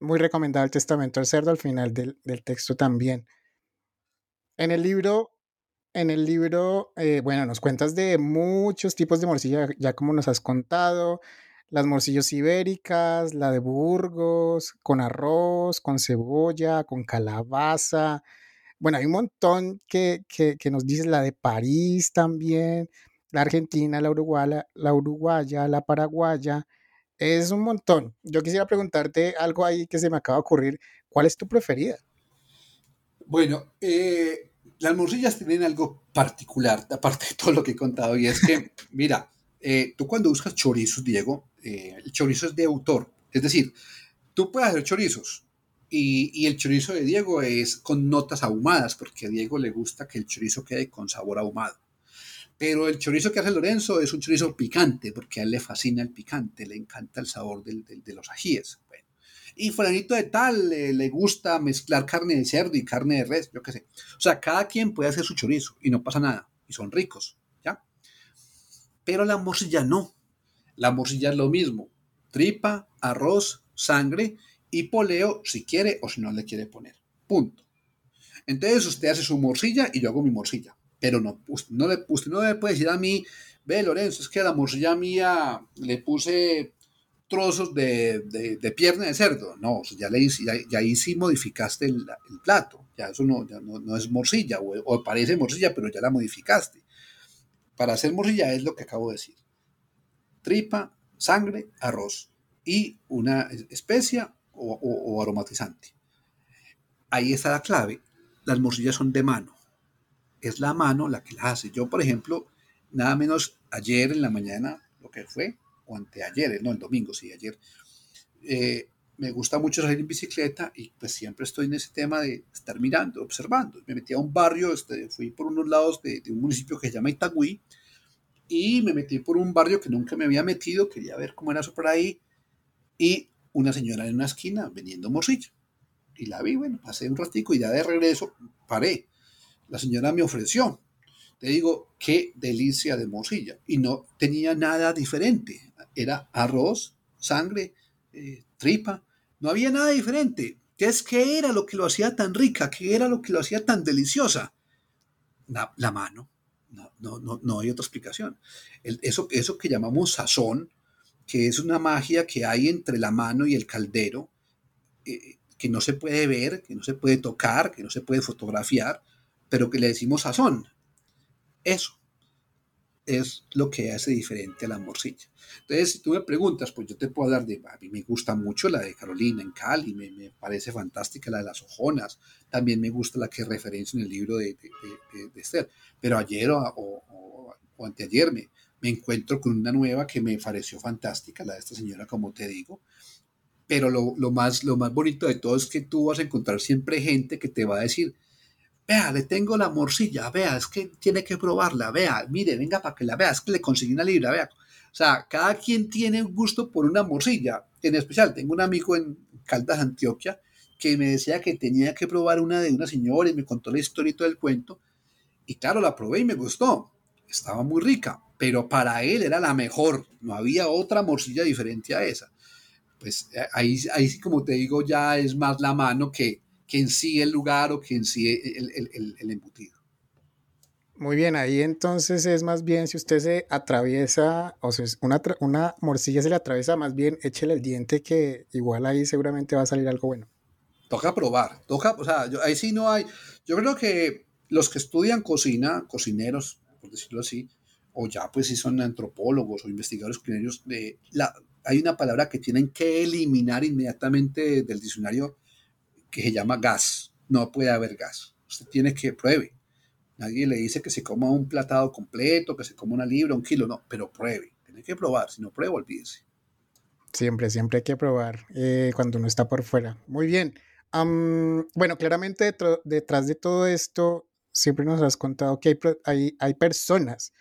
Muy recomendado el testamento del cerdo al final del, del texto también. En el libro, en el libro, eh, bueno, nos cuentas de muchos tipos de morcilla, ya como nos has contado, las morcillas ibéricas, la de Burgos, con arroz, con cebolla, con calabaza. Bueno, hay un montón que, que, nos dice la de París también, la argentina, la uruguaya, la uruguaya, la paraguaya. Es un montón. Yo quisiera preguntarte algo ahí que se me acaba de ocurrir. ¿Cuál es tu preferida? Bueno, eh, las morcillas tienen algo particular, aparte de todo lo que he contado, y es que, mira, eh, tú cuando buscas chorizos, Diego, eh, el chorizo es de autor. Es decir, tú puedes hacer chorizos y, y, el chorizo de Diego es con notas ahumadas, porque a Diego le gusta que el chorizo quede con sabor ahumado. Pero el chorizo que hace Lorenzo es un chorizo picante, porque a él le fascina el picante, le encanta el sabor del, de los ajíes. Y fulanito de tal le gusta mezclar carne de cerdo y carne de res, yo qué sé. O sea, cada quien puede hacer su chorizo y no pasa nada, y son ricos. Pero la morcilla no. La morcilla es lo mismo. Tripa, arroz, sangre y poleo si quiere o si no le quiere poner. Punto. Entonces usted hace su morcilla y yo hago mi morcilla. Pero no, no, le, usted no le puede decir a mí, ve Lorenzo, es que a la morcilla mía le puse trozos de, pierna de cerdo. No, ya, le, ya, ya ahí sí modificaste el, plato. Ya eso no, no, es morcilla, o, o, parece morcilla, pero ya la modificaste. Para hacer morcilla es lo que acabo de decir. Tripa, sangre, arroz y una especia o, aromatizante. Ahí está la clave. Las morcillas son de mano. Es la mano la que las hace. Yo, por ejemplo, nada menos ayer en la mañana, lo que fue, o anteayer, no, el domingo, sí, ayer, eh, me gusta mucho salir en bicicleta y pues siempre estoy en ese tema de estar mirando, observando. Me metí a un barrio, este, fui por unos lados de, un municipio que se llama Itagüí y me metí por un barrio que nunca me había metido, quería ver cómo era eso por ahí y una señora en una esquina vendiendo morcilla. Y la vi, bueno, pasé un ratico y ya de regreso paré. La señora me ofreció. Te digo, qué delicia de morcilla. Y no tenía nada diferente. Era arroz, sangre, eh, tripa. No había nada diferente. ¿Qué es que era lo que lo hacía tan rica? ¿Qué era lo que lo hacía tan deliciosa? La, mano. No, no, no, no, hay otra explicación. Eso, eso que llamamos sazón, que es una magia que hay entre la mano y el caldero, eh, que no se puede ver, que no se puede tocar, que no se puede fotografiar, pero que le decimos sazón. Eso es lo que hace diferente a la morcilla. Entonces, si tú me preguntas, pues yo te puedo hablar de, a mí me gusta mucho la de Carolina en Cali, me, me parece fantástica la de las ojonas, también me gusta la que referencia en el libro de, de, Esther, pero ayer o, o, o anteayer me, me encuentro con una nueva que me pareció fantástica, la de esta señora, como te digo. Pero lo, lo, más, lo más bonito de todo es que tú vas a encontrar siempre gente que te va a decir, vea, le tengo la morcilla, vea, es que tiene que probarla, vea, mire, venga para que la vea, es que le conseguí una libra, vea. O sea, cada quien tiene un gusto por una morcilla. En especial, tengo un amigo en Caldas, Antioquia, que me decía que tenía que probar una de una señora y me contó la historia y todo el cuento. Y claro, la probé y me gustó. Estaba muy rica pero para él era la mejor, no había otra morcilla diferente a esa. Pues eh, ahí, ahí como te digo, ya es más la mano que, que en sí el lugar o que en sí el, el, el, embutido. Muy bien, ahí entonces es más bien si usted se atraviesa, o sea, una, una morcilla se le atraviesa, más bien échele el diente que igual ahí seguramente va a salir algo bueno. Toca probar, toca, o sea, ahí sí no hay, yo creo que los que estudian cocina, cocineros, por decirlo así, o ya pues si son antropólogos o investigadores culinarios, de la, hay una palabra que tienen que eliminar inmediatamente del diccionario que se llama gas. No puede haber gas. Usted tiene que pruebe. Nadie le dice que se coma un platado completo, que se coma una libra, un kilo, no, pero pruebe. Tiene que probar. Si no prueba, olvídese. Siempre, siempre hay que probar eh, cuando uno está por fuera. Muy bien. bueno, claramente detrás de todo esto, siempre nos has contado que hay, hay, hay personas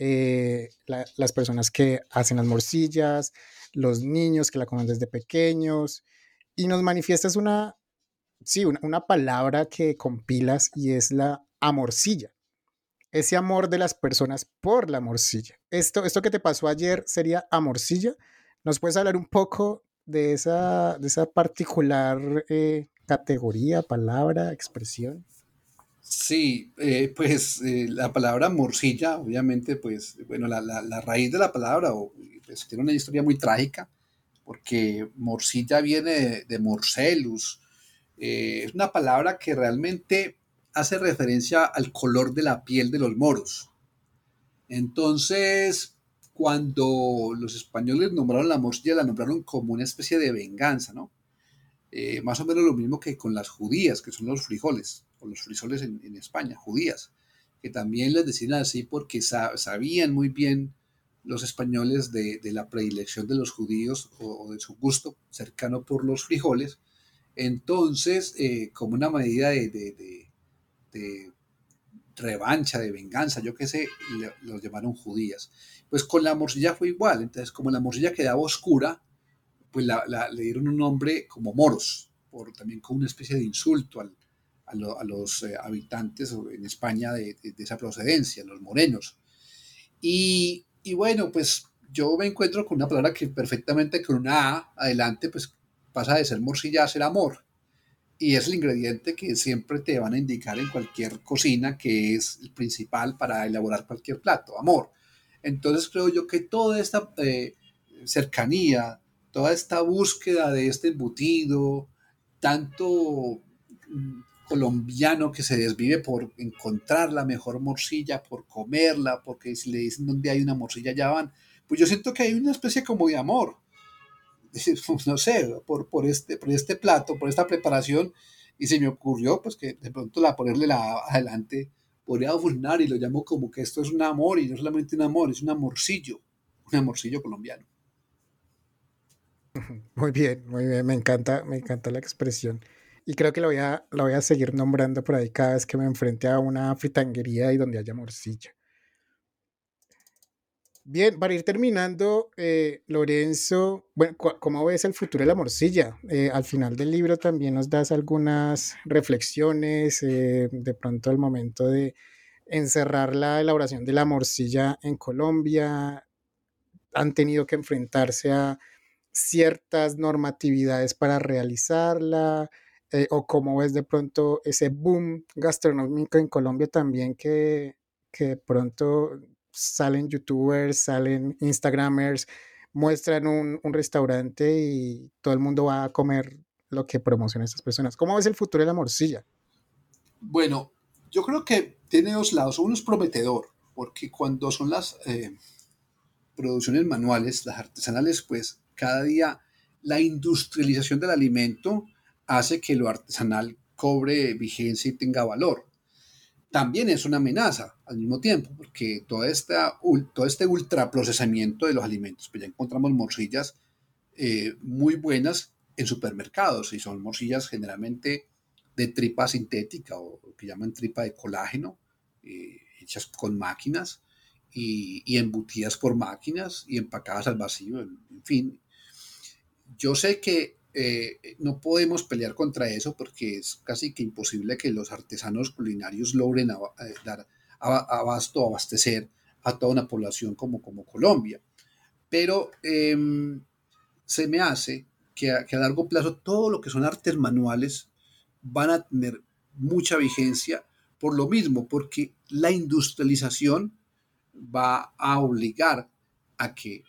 eh, las personas que hacen las morcillas, los niños que la comen desde pequeños, y nos manifiestas una, sí, una, palabra que compilas y es la amorcilla. Ese amor de las personas por la morcilla. Esto, esto que te pasó ayer sería amorcilla. ¿Nos puedes hablar un poco de esa, de esa particular eh, categoría, palabra, expresión? Sí, eh, pues eh, la palabra morcilla, obviamente, pues bueno, la, raíz de la palabra pues, tiene una historia muy trágica, porque morcilla viene de, morcelus, eh, es una palabra que realmente hace referencia al color de la piel de los moros. Entonces, cuando los españoles nombraron la morcilla, la nombraron como una especie de venganza, ¿no? más o menos lo mismo que con las judías, que son los frijoles o los frisoles en, España, judías, que también les decían así porque sabían muy bien los españoles de, la predilección de los judíos o, de su gusto cercano por los frijoles. Entonces, eh, como una medida de, revancha, de venganza, yo qué sé, los llamaron judías. Pues con la morcilla fue igual. Entonces, como la morcilla quedaba oscura, pues le dieron un nombre como moros, por, también como una especie de insulto al, a, los eh, habitantes en España de, esa procedencia, los morenos. Y, Y bueno, pues yo me encuentro con una palabra que perfectamente con una A adelante, pues pasa de ser morcilla a ser amor. Y es el ingrediente que siempre te van a indicar en cualquier cocina que es el principal para elaborar cualquier plato, amor. Entonces creo yo que toda esta eh, cercanía, toda esta búsqueda de este embutido, tanto mm, colombiano que se desvive por encontrar la mejor morcilla, por comerla, porque si le dicen dónde hay una morcilla ya van, pues yo siento que hay una especie como de amor, no sé, por, por, este, por este plato, por esta preparación, y se me ocurrió pues que de pronto la ponerle la adelante podría funcionar y lo llamo como que esto es un amor y no solamente un amor, es un amorcillo, un amorcillo colombiano. Muy bien, muy bien, me encanta, me encanta la expresión. Y creo que lo voy, a, lo voy a seguir nombrando por ahí cada vez que me enfrente a una fritanguería y donde haya morcilla. Bien, para ir terminando, eh, Lorenzo, bueno, ¿cómo ves el futuro de la morcilla? Eh, al final del libro también nos das algunas reflexiones, eh, de pronto el momento de encerrar la elaboración de la morcilla en Colombia, han tenido que enfrentarse a ciertas normatividades para realizarla, o cómo ves de pronto ese boom gastronómico en Colombia también que, que de pronto salen youtubers, salen instagramers, muestran un, restaurante y todo el mundo va a comer lo que promocionan estas personas. ¿Cómo ves el futuro de la morcilla? Bueno, yo creo que tiene dos lados. Uno es prometedor, porque cuando son las eh, producciones manuales, las artesanales, pues cada día la industrialización del alimento hace que lo artesanal cobre vigencia y tenga valor también es una amenaza al mismo tiempo, porque toda esta, todo este ultraprocesamiento de los alimentos, pues ya encontramos morcillas eh, muy buenas en supermercados y son morcillas generalmente de tripa sintética o lo que llaman tripa de colágeno, eh, hechas con máquinas y, y, embutidas por máquinas y empacadas al vacío, en fin. Yo sé que eh, no podemos pelear contra eso porque es casi que imposible que los artesanos culinarios logren eh, dar abasto, abastecer a toda una población como, Colombia. Pero em, se me hace que a largo plazo todo lo que son artes manuales van a tener mucha vigencia por lo mismo, porque la industrialización va a obligar a que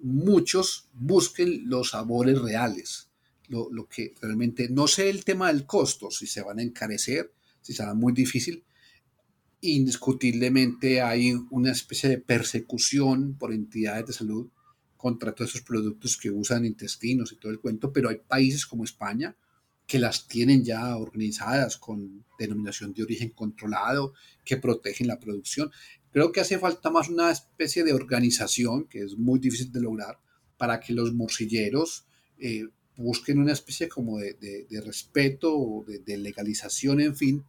muchos busquen los sabores reales lo, que realmente, no sé el tema del costo, si se van a encarecer, si será muy difícil. Indiscutiblemente hay una especie de persecución por entidades de salud contra todos esos productos que usan intestinos y todo el cuento, pero hay países como España que las tienen ya organizadas con denominación de origen controlado, que protegen la producción. Creo que hace falta más una especie de organización, que es muy difícil de lograr, para que los morcilleros eh, busquen una especie como de, de, respeto de, legalización, en fin,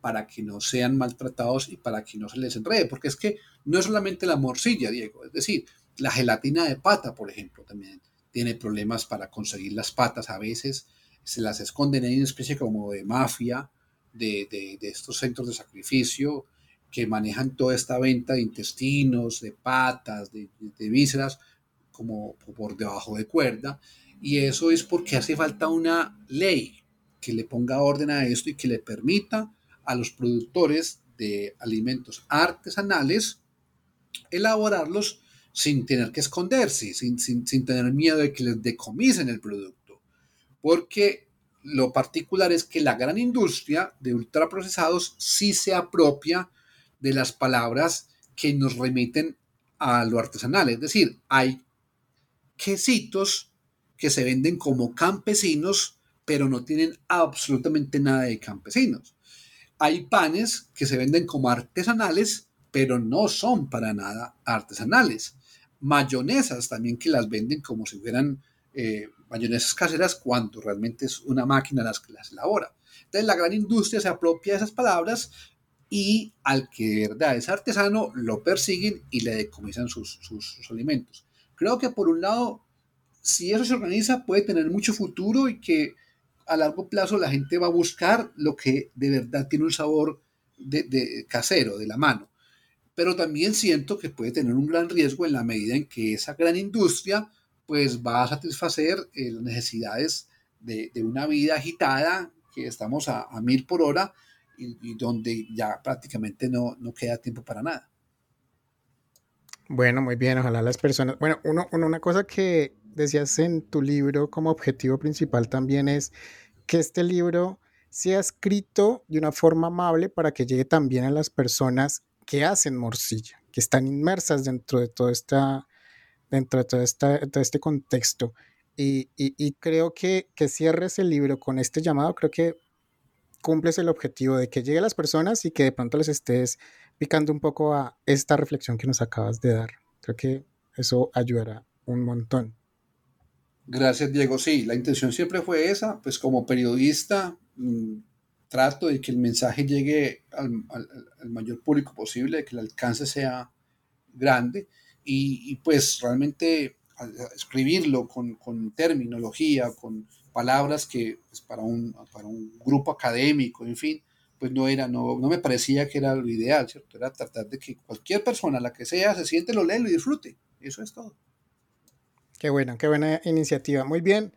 para que no sean maltratados y para que no se les enrede, porque es que no es solamente la morcilla, Diego, es decir, la gelatina de pata, por ejemplo, también tiene problemas para conseguir las patas, a veces se las esconden, hay una especie como de mafia de, de, de estos centros de sacrificio que manejan toda esta venta de intestinos, de patas, de, de vísceras, como por debajo de cuerda, y eso es porque hace falta una ley que le ponga orden a esto y que le permita a los productores de alimentos artesanales elaborarlos sin tener que esconderse, sin, sin, tener miedo de que les decomisen el producto. Porque lo particular es que la gran industria de ultraprocesados sí se apropia de las palabras que nos remiten a lo artesanal. Es decir, hay quesitos que se venden como campesinos, pero no tienen absolutamente nada de campesinos. Hay panes que se venden como artesanales, pero no son para nada artesanales. Mayonesas también que las venden como si fueran eh, mayonesas caseras cuando realmente es una máquina las que las elabora. Entonces la gran industria se apropia de esas palabras y al que de verdad es artesano lo persiguen y le decomisan sus, sus alimentos. Creo que por un lado si eso se organiza, puede tener mucho futuro y que a largo plazo la gente va a buscar lo que de verdad tiene un sabor de, casero, de la mano. pero también siento que puede tener un gran riesgo en la medida en que esa gran industria pues va a satisfacer eh, las necesidades de, una vida agitada, que estamos a, mil por hora y, donde ya prácticamente no, no queda tiempo para nada. Bueno, muy bien, ojalá las personas... Bueno, uno, una cosa que decías en tu libro como objetivo principal también es que este libro sea escrito de una forma amable para que llegue también a las personas que hacen morcilla, que están inmersas dentro de todo, esta, dentro de todo, esta, este contexto. Y, y, creo que, que cierres el libro con este llamado, creo que cumples el objetivo de que llegue a las personas y que de pronto les estés picando un poco a esta reflexión que nos acabas de dar. Creo que eso ayudará un montón. Gracias, Diego. Sí, la intención siempre fue esa, pues como periodista mm, trato de que el mensaje llegue al, mayor público posible, de que el alcance sea grande y, pues realmente escribirlo con, terminología, con palabras que pues, para, un, para un grupo académico, en fin, pues no era, no, no me parecía que era lo ideal, ¿cierto? Era tratar de que cualquier persona, la que sea, se siente, lo lee, y disfrute. Eso es todo. Qué buena, qué buena iniciativa. Muy bien.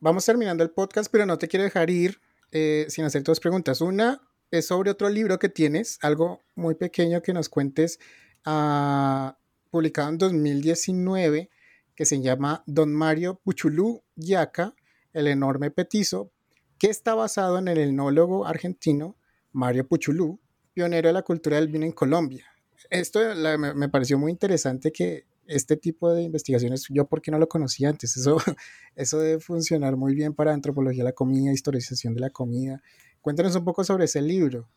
Vamos terminando el podcast, pero no te quiero dejar ir eh, sin hacer dos preguntas. Una es sobre otro libro que tienes, algo muy pequeño que nos cuentes, uh, publicado en 2019, que se llama Don Mario Puchulú Yaca, el enorme petizo, que está basado en el enólogo argentino Mario Puchulú, pionero de la cultura del vino en Colombia. Esto me, pareció muy interesante que este tipo de investigaciones, yo porque no lo conocía antes, eso, eso debe funcionar muy bien para antropología de la comida, historización de la comida. Cuéntanos un poco sobre ese libro.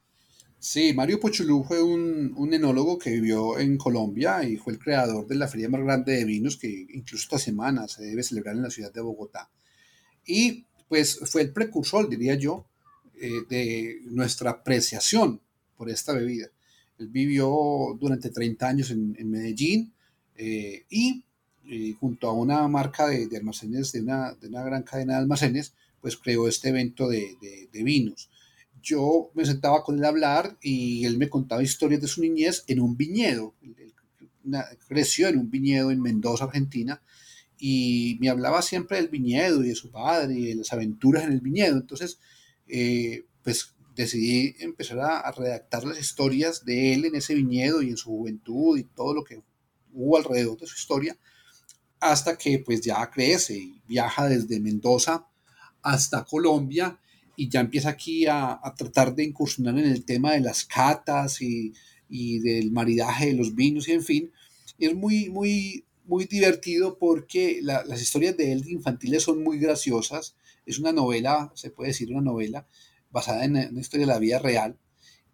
Sí, Mario Puchulú fue un, un, enólogo que vivió en Colombia y fue el creador de la feria más grande de vinos que incluso esta semana se debe celebrar en la ciudad de Bogotá. Y pues fue el precursor, diría yo, eh, de nuestra apreciación por esta bebida. Él vivió durante 30 años en, Medellín eh, y eh, junto a una marca de, almacenes, de una, de una, gran cadena de almacenes, pues creó este evento de, de, vinos. Yo me sentaba con él a hablar y él me contaba historias de su niñez en un viñedo. creció en un viñedo en Mendoza, Argentina, y me hablaba siempre del viñedo y de su padre y de las aventuras en el viñedo. Entonces, eh, pues decidí empezar a, redactar las historias de él en ese viñedo y en su juventud y todo lo que hubo alrededor de su historia, hasta que pues ya crece y viaja desde Mendoza hasta Colombia y ya empieza aquí a, tratar de incursionar en el tema de las catas y, y, del maridaje de los vinos y en fin. Es muy, muy, muy divertido porque las historias de él infantiles son muy graciosas es una novela, se puede decir una novela, basada en una historia de la vida real.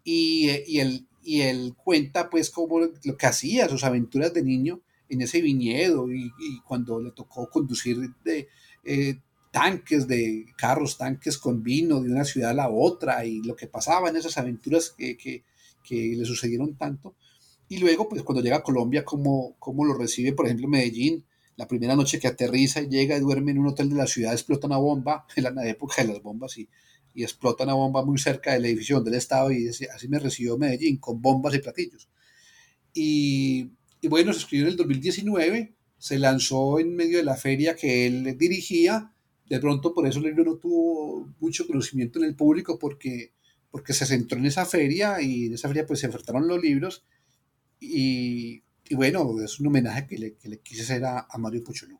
Y, y, él, y él cuenta pues cómo lo que hacía, sus aventuras de niño en ese viñedo y, cuando le tocó conducir de, eh, tanques de carros, tanques con vino de una ciudad a la otra y lo que pasaba en esas aventuras que, que, que le sucedieron tanto. Y luego, pues cuando llega a Colombia, cómo, cómo lo recibe, por ejemplo, Medellín, la primera noche que aterriza y llega y duerme en un hotel de la ciudad, explota una bomba, en la época de las bombas, y, y explota una bomba muy cerca del edificio donde él estaba y así me recibió Medellín, con bombas y platillos. Y, y bueno, se escribió en el 2019, se lanzó en medio de la feria que él dirigía, de pronto por eso el libro no tuvo mucho conocimiento en el público porque, porque se centró en esa feria y en esa feria pues se ofertaron los libros y y bueno, es un homenaje que le, que le quise hacer a, Mario Puchulú.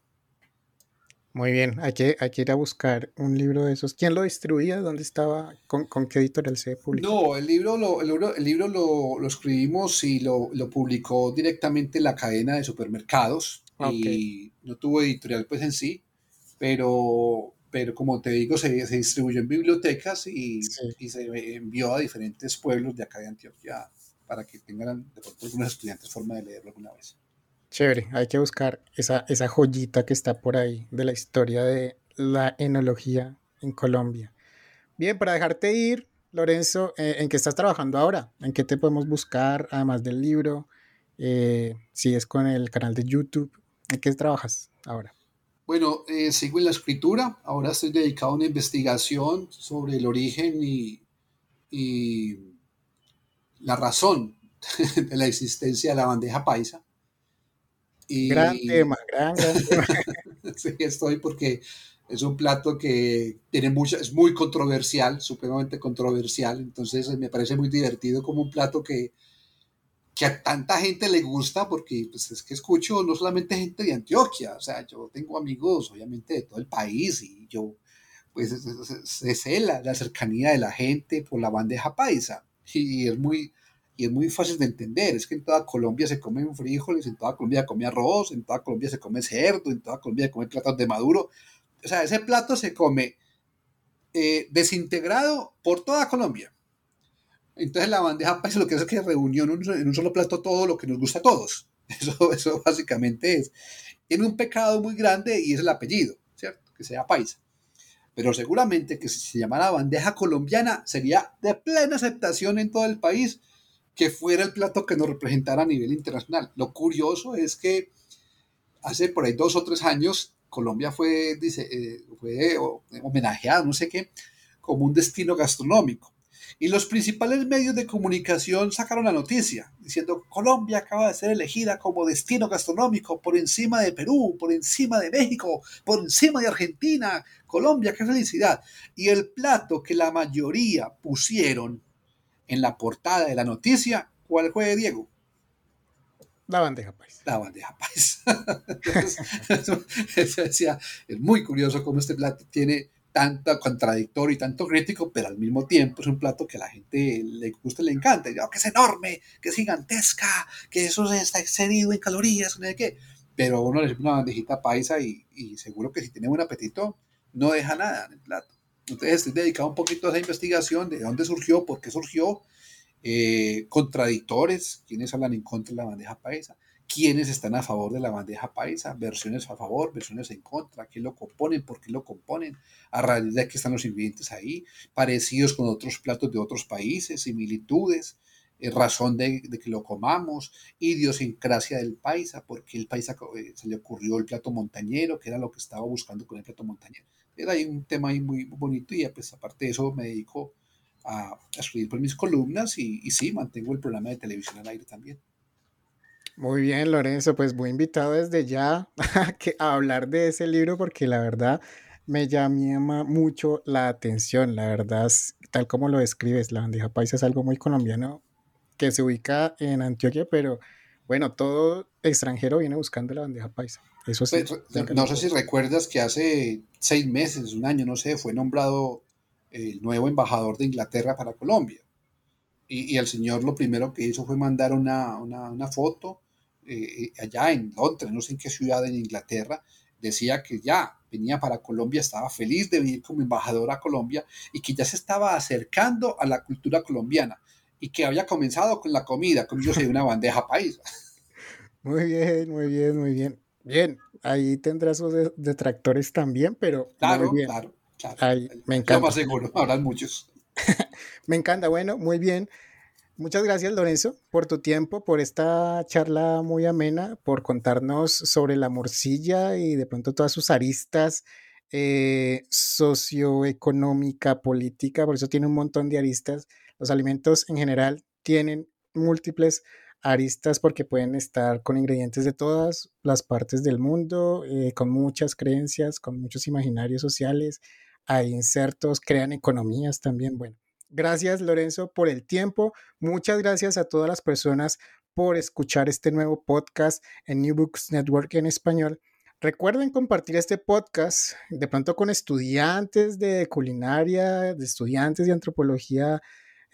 Muy bien, hay que, hay que ir a buscar un libro de esos. ¿Quién lo distribuía? ¿Dónde estaba? ¿Con, con qué editorial se publicó? No, el libro lo, el libro, el libro lo, lo, escribimos y lo, lo, publicó directamente la cadena de supermercados. Y no tuvo editorial pues en sí, pero, pero como te digo, se, se distribuyó en bibliotecas y, y se envió a diferentes pueblos de acá de Antioquia para que tengan de pronto algunos estudiantes forma de leerlo alguna vez. Chévere, hay que buscar esa, esa joyita que está por ahí de la historia de la enología en Colombia. Bien, para dejarte ir, Lorenzo, eh, ¿en qué estás trabajando ahora? ¿En qué te podemos buscar, además del libro? Eh, si es con el canal de YouTube, ¿en qué trabajas ahora? Bueno, eh, sigo en la escritura. Ahora estoy dedicado a una investigación sobre el origen y, y la razón de la existencia de la bandeja paisa. Y, gran tema, gran, gran tema. sí, estoy porque es un plato que tiene mucha, es muy controversial, supremamente controversial, entonces me parece muy divertido como un plato que, que a tanta gente le gusta, porque pues, es que escucho no solamente gente de Antioquia, o sea, yo tengo amigos obviamente de todo el país y yo, pues se sé la, la cercanía de la gente por la bandeja paisa y es muy, y es muy fácil de entender, es que en toda Colombia se comen frijoles, en toda Colombia se come arroz, en toda Colombia se come cerdo, en toda Colombia se come platos de maduro, o sea, ese plato se come eh, desintegrado por toda Colombia. Entonces la bandeja paisa lo que hace es que reunió en un, solo plato todo lo que nos gusta a todos. Eso, eso básicamente es. Tiene un pecado muy grande y es el apellido, ¿cierto? Que sea paisa. Pero seguramente que si se llamara bandeja colombiana sería de plena aceptación en todo el país que fuera el plato que nos representara a nivel internacional. Lo curioso es que hace por ahí dos o tres años Colombia fue, dice, eh, fue homenajeado, no sé qué, como un destino gastronómico. Y los principales medios de comunicación sacaron la noticia diciendo Colombia acaba de ser elegida como destino gastronómico por encima de Perú, por encima de México, por encima de Argentina. Colombia, qué felicidad. Y el plato que la mayoría pusieron en la portada de la noticia, ¿cuál fue, Diego? La bandeja paisa. La bandeja paisa. es muy curioso cómo este plato tiene tanto contradictorio y tanto crítico, pero al mismo tiempo es un plato que a la gente le gusta y le encanta. Y, que es enorme, que es gigantesca, que eso está excedido en calorías, no sé qué. Pero uno le sirve una bandejita paisa y, y, seguro que si tiene buen apetito, no deja nada en el plato. Entonces estoy dedicado un poquito a esa investigación de dónde surgió, por qué surgió, eh, contradictores, quienes hablan en contra de la bandeja paisa, quienes están a favor de la bandeja paisa, versiones a favor, versiones en contra, qué lo componen, por qué lo componen, a raíz de que están los ingredientes ahí, parecidos con otros platos de otros países, similitudes, eh, razón de, que lo comamos, idiosincrasia del paisa, porque el paisa eh, se le ocurrió el plato montañero, que era lo que estaba buscando con el plato montañero. Era ahí un tema ahí muy bonito y pues aparte de eso me dedico a, escribir por mis columnas y, y, sí, mantengo el programa de televisión al aire también. Muy bien, Lorenzo, pues voy invitado desde ya a, que, a hablar de ese libro porque la verdad me llama mucho la atención, la verdad, tal como lo describes, la bandeja paisa es algo muy colombiano que se ubica en Antioquia, pero bueno, todo extranjero viene buscando la bandeja paisa. Eso sí. Pues, no sé si recuerdas que hace seis meses, un año, no sé, fue nombrado el nuevo embajador de Inglaterra para Colombia. Y, el señor lo primero que hizo fue mandar una, una, foto eh, allá en Londres, no sé en qué ciudad en Inglaterra, decía que ya venía para Colombia, estaba feliz de venir como embajador a Colombia y que ya se estaba acercando a la cultura colombiana y que había comenzado con la comida, como yo soy una bandeja paisa. Muy bien, muy bien, muy bien. Bien, ahí tendrás sus detractores también, pero claro, claro me encanta. más seguro, habrán muchos. me encanta, bueno, muy bien. Muchas gracias, Lorenzo, por tu tiempo, por esta charla muy amena, por contarnos sobre la morcilla y de pronto todas sus aristas eh, socioeconómica, política, por eso tiene un montón de aristas. Los alimentos en general tienen múltiples aristas porque pueden estar con ingredientes de todas las partes del mundo, eh, con muchas creencias, con muchos imaginarios sociales, hay insertos, crean economías también. Bueno, gracias Lorenzo por el tiempo. Muchas gracias a todas las personas por escuchar este nuevo podcast en New Books Network en español. Recuerden compartir este podcast de pronto con estudiantes de culinaria, de estudiantes de antropología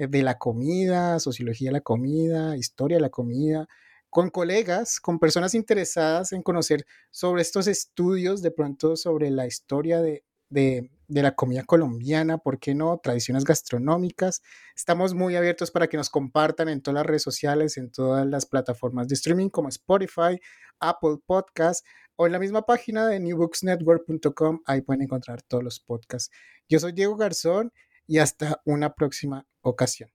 de la comida, sociología de la comida, historia de la comida, con colegas, con personas interesadas en conocer sobre estos estudios, de pronto sobre la historia de, de, la comida colombiana, ¿por qué no? Tradiciones gastronómicas. Estamos muy abiertos para que nos compartan en todas las redes sociales, en todas las plataformas de streaming como Spotify, Apple Podcasts o en la misma página de newbooksnetwork.com. Ahí pueden encontrar todos los podcasts. Yo soy Diego Garzón y hasta una próxima ocasión.